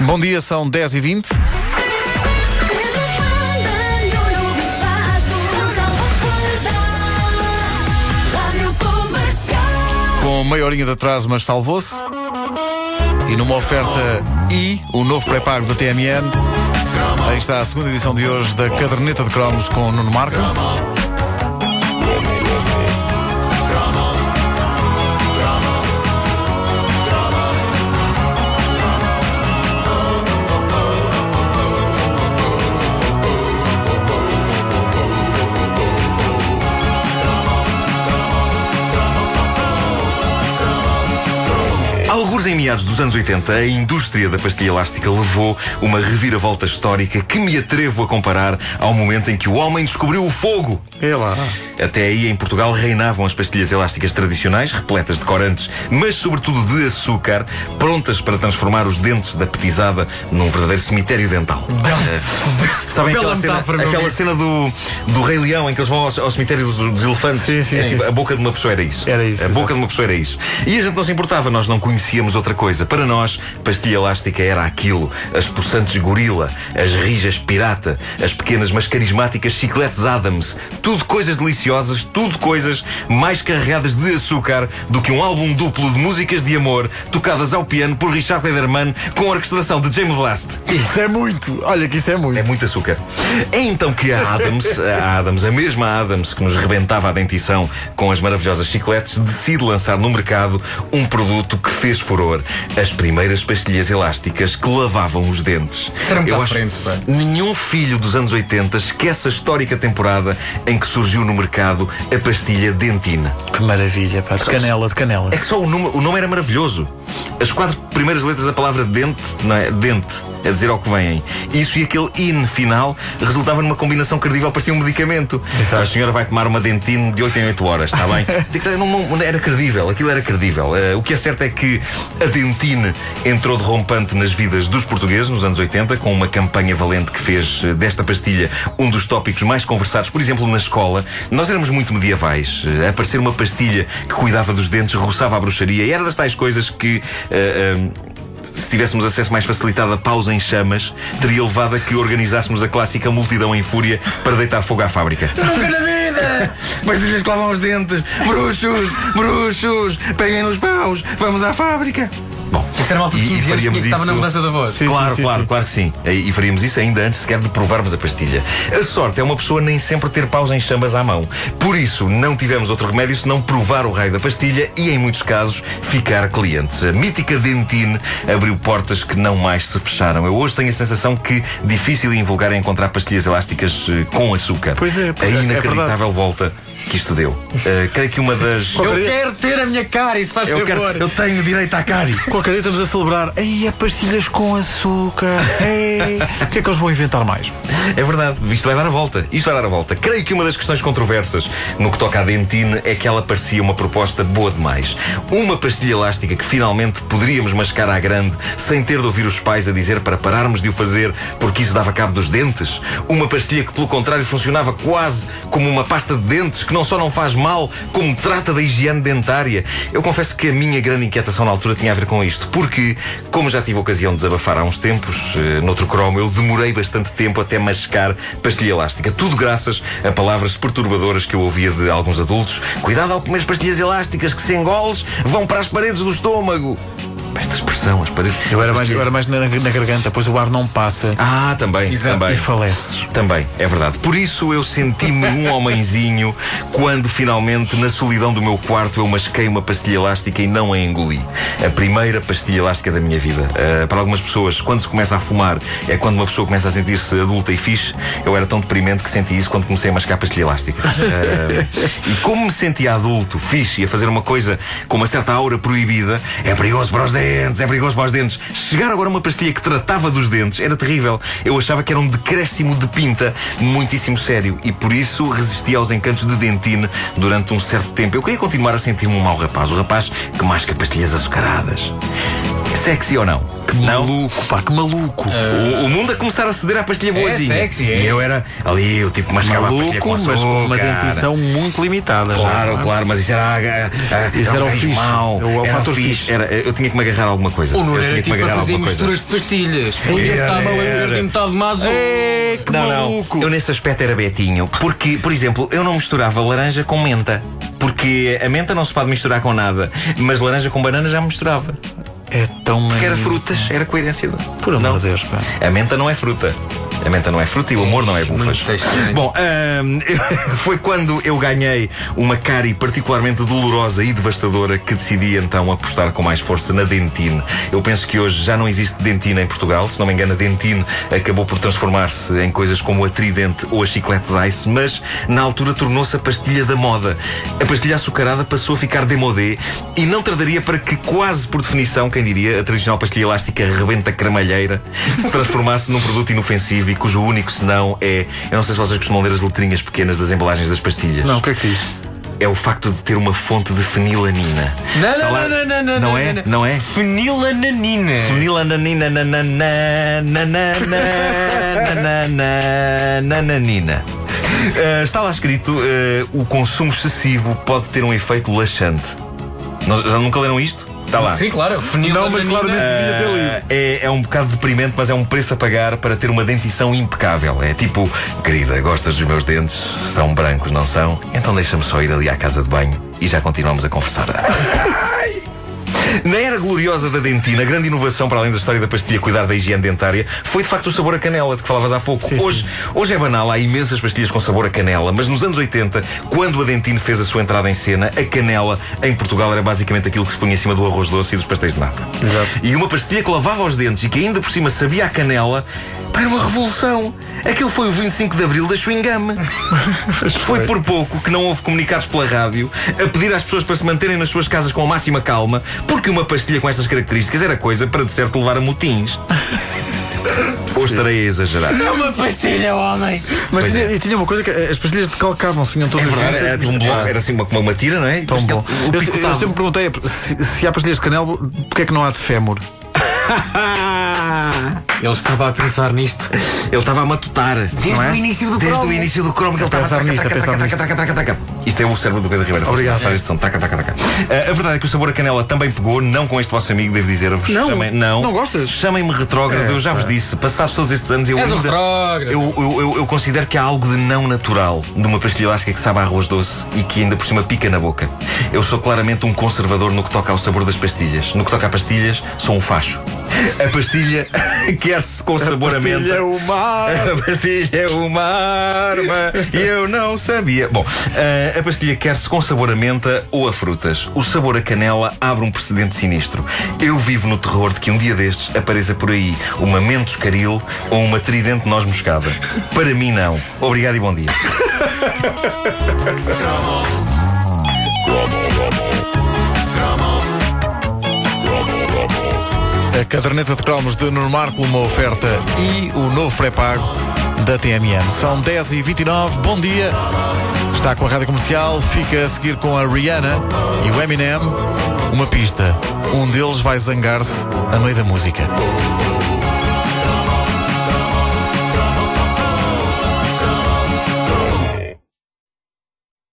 Bom dia, são 10 e 20 Com meia horinha de atraso, mas salvou-se. E numa oferta I, o novo pré-pago da TMN, aí está a segunda edição de hoje da Caderneta de Cromos com Nuno Marco. Alguns em meados dos anos 80, a indústria da pastilha elástica levou uma reviravolta histórica que me atrevo a comparar ao momento em que o homem descobriu o fogo. É lá. Até aí, em Portugal, reinavam as pastilhas elásticas tradicionais, repletas de corantes, mas sobretudo de açúcar, prontas para transformar os dentes da petizada num verdadeiro cemitério dental. Uh, sabem aquela cena, aquela cena do, do Rei Leão em que eles vão ao, ao cemitério dos, dos elefantes? Sim, sim, É sim, A boca de uma pessoa era isso. Era isso, A exato. boca de uma pessoa era isso. E a gente não se importava, nós não conhecíamos outra coisa. Para nós, pastilha elástica era aquilo: as possantes gorila, as rijas pirata, as pequenas mas carismáticas chicletes Adams. Tudo coisas deliciosas, tudo coisas mais carregadas de açúcar do que um álbum duplo de músicas de amor tocadas ao piano por Richard Lederman com a orquestração de James Last. Isso é muito. Olha que isso é muito. É muito açúcar. É então que a Adams, a Adams, a mesma Adams que nos rebentava a dentição com as maravilhosas chicletes, decide lançar no mercado um produto que fez furor. As primeiras pastilhas elásticas que lavavam os dentes. Eu acho frente, pá. nenhum filho dos anos 80 esquece a histórica temporada em que surgiu no mercado a pastilha Dentine. Que maravilha, pá. De canela, de canela. É que só o nome, o nome era maravilhoso. As quatro primeiras letras da palavra dente, não é? Dente, a dizer ao que vêm. Isso e aquele in final resultava numa combinação credível, parecia um medicamento. Exato. A senhora vai tomar uma dentine de 8 em 8 horas, está bem? Digo, não, não, era credível, aquilo era credível. Eh, o que é certo é que a dentine entrou derrompante nas vidas dos portugueses nos anos 80, com uma campanha valente que fez eh, desta pastilha um dos tópicos mais conversados, por exemplo, na escola. Nós éramos muito medievais. Eh, Aparecer uma pastilha que cuidava dos dentes, roçava a bruxaria, e era das tais coisas que. eh, se tivéssemos acesso mais facilitado a pausa em chamas, teria levado a que organizássemos a clássica multidão em fúria para deitar fogo à fábrica. Nunca na vida! Pastilhas que lavam os dentes! Bruxos! Bruxos! Peguem nos paus! Vamos à fábrica! Bom, Isso era malta de e- e 15 anos que faríamos estava na isso- mudança da voz. Sim, claro, sim, claro, sim. claro que sim. E e faríamos isso ainda antes sequer de provarmos a pastilha. A sorte é uma pessoa nem sempre ter paus em chamas à mão. Por isso, não tivemos outro remédio senão provar o raio da pastilha e, em muitos casos, ficar clientes. A mítica Dentine abriu portas que não mais se fecharam. Eu hoje tenho a sensação que difícil e invulgar é encontrar pastilhas elásticas eh, com açúcar. Pois é, A é- é inacreditável volta que isto deu. Eh, creio que uma das. Eu quero ter a minha cara, isso faz Eu, favor. quero, eu tenho direito à cárie. Qualquer dia estamos a celebrar. Ei, é pastilhas com açúcar. Ei. O que é que eles vão inventar mais? É verdade, isto vai dar a volta. Isto vai dar a volta. Creio que uma das questões controversas no que toca à dentine é que ela parecia uma proposta boa demais. Uma pastilha elástica que finalmente poderíamos mascar à grande sem ter de ouvir os pais a dizer para pararmos de o fazer porque isso dava cabo dos dentes. Uma pastilha que, pelo contrário, funcionava quase como uma pasta de dentes que não só não faz mal, como trata da higiene dentária. Eu confesso que a minha grande inquietação na altura tinha a ver com isto, porque, como já tive a ocasião de desabafar há uns tempos, eh, noutro cromo, eu demorei bastante tempo até mascar pastilha elástica. Tudo graças a palavras perturbadoras que eu ouvia de alguns adultos. Cuidado ao comer pastilhas elásticas, que se engoles vão para as paredes do estômago. As paredes. Eu era mais, eu era mais na, na garganta, pois o ar não passa Ah, também, Exato. e também. faleces. Também, é verdade. Por isso eu senti-me um homenzinho quando finalmente, na solidão do meu quarto, eu masquei uma pastilha elástica e não a engoli. A primeira pastilha elástica da minha vida. Ah, para algumas pessoas, quando se começa a fumar, é quando uma pessoa começa a sentir-se adulta e fixe. Eu era tão deprimente que senti isso quando comecei a mascar pastilha elástica. Ah, e como me sentia adulto, fixe, e a fazer uma coisa com uma certa aura proibida, é perigoso para os dentes, é perigoso para os dentes. Chegar agora uma pastilha que tratava dos dentes era terrível. Eu achava que era um decréscimo de pinta muitíssimo sério e por isso resisti aos encantos de dentine durante um certo tempo. Eu queria continuar a sentir-me um mau rapaz, o rapaz que masca pastilhas açucaradas. Sexy ou não? Que não? maluco, pá, que maluco. O, o mundo a começar a ceder à pastilha boazinha. sexy, é. E eu era ali, o tipo que mascava a pastilha com Maluco, mas com uma dentição muito limitada. já, Claro, é? claro, mas isso era, ah, ah, Isso era o fixe. mau, É o- é o era fator fixe. fixe. Era, eu tinha que me agarrar a alguma coisa. O Nuno eu era tinha que tipo me a agarrar a fazer alguma coisa. misturas de pastilhas. Eu era. tinha metade de mazo. É, que Não, maluco. não. Eu nesse aspecto era Betinho. Porque, por exemplo, eu não misturava laranja com menta. Porque a menta não se pode misturar com nada. Mas laranja com banana já me misturava. É tão Porque era frutas, era coerência. Por amor não. de Deus, pá. A menta não é fruta. A menta não é fruta e o amor não é bufas. Bom, ahm, foi quando eu ganhei uma cárie particularmente dolorosa e devastadora que decidi então apostar com mais força na Dentine. Eu penso que hoje já não existe Dentine em Portugal. Se não me engano, a Dentine acabou por transformar-se em coisas como a Tridente ou a Chicletes Ice, mas na altura tornou-se a pastilha da moda. A pastilha açucarada passou a ficar demodé e não tardaria para que, quase por definição, quem diria, a tradicional pastilha elástica rebenta cremalheira se transformasse num produto inofensivo e cujo único senão é. Eu não sei se vocês costumam ler as letrinhas pequenas das embalagens das pastilhas. Não, o que é que diz? É o facto de ter uma fonte de fenilanina. Não, não, lá- não, não, não, Não não, é? não. É? Fenilananina. Fenilananina nananina. Ah, está lá escrito: ah, o consumo excessivo pode ter um efeito laxante. Não- já nunca leram isto? Está lá. Sim, claro. Não, mas claramente devia ter lido. Ah, é, é um bocado deprimente, mas é um preço a pagar para ter uma dentição impecável. É tipo, querida, gostas dos meus dentes? São brancos, não são? Então deixa-me só ir ali à casa de banho e já continuamos a conversar. Na era gloriosa da dentina, a grande inovação, para além da história da pastilha cuidar da higiene dentária, foi de facto o sabor a canela, de que falavas há pouco. Sim, hoje, hoje é banal, há imensas pastilhas com sabor a canela, mas nos anos 80, quando a Dentine fez a sua entrada em cena, a canela em Portugal era basicamente aquilo que se punha em cima do arroz doce e dos pastéis de nata. Exato. E uma pastilha que lavava os dentes e que ainda por cima sabia a canela, pá, era uma revolução. Aquilo foi o 25 de Abril da chewing gum. Foi por pouco que não houve comunicados pela rádio a pedir às pessoas para se manterem nas suas casas com a máxima calma, porque uma pastilha com estas características era coisa para de certo levar a motins. Ou estarei a exagerar. É uma pastilha, homem. Mas tinha, é. e tinha uma coisa que as pastilhas decalcavam-se, vinham É todas verdade, juntas. era tipo um bloco, era assim uma, uma tira, não é? Tão bom. Eu, eu sempre perguntei se, se há pastilhas de canela, porque é que não há de fémur? Ele estava a pensar nisto. Ele estava a matutar. Desde é? o início do Desde cromo. o início do cromo que ele estava a pensar nisto. taca. Isto é o cérebro do Pedro Ribeiro. Obrigado. Faz este som. Taca, taca, taca. Ah, a verdade é que o sabor a canela também pegou, não com este vosso amigo, devo dizer-vos. Não? Chamem- não. Não gostas? Chamem-me retrógrado, É, eu já vos pá. disse. Passados todos estes anos, eu És ainda. retrógrado. Eu, eu, eu, eu considero que há algo de não natural numa pastilha elástica que sabe a arroz doce e que ainda por cima pica na boca. Eu sou claramente um conservador no que toca ao sabor das pastilhas. No que toca a pastilhas, sou um facho. A pastilha quer-se com sabor a menta. é o mar. A pastilha é uma arma e eu não sabia. Bom, eh, a pastilha quer-se com sabor a menta ou a frutas. O sabor a canela abre um precedente sinistro. Eu vivo no terror de que um dia destes apareça por aí uma mentos caril ou uma tridente noz moscada. Para mim, não. Obrigado e bom dia. A caderneta de cromos de Nuno Marco, uma oferta e o novo pré-pago da TMN. São 10h29, bom dia. Está com a rádio comercial, fica a seguir com a Rihanna e o Eminem. Uma pista. Um deles vai zangar-se a meio da música.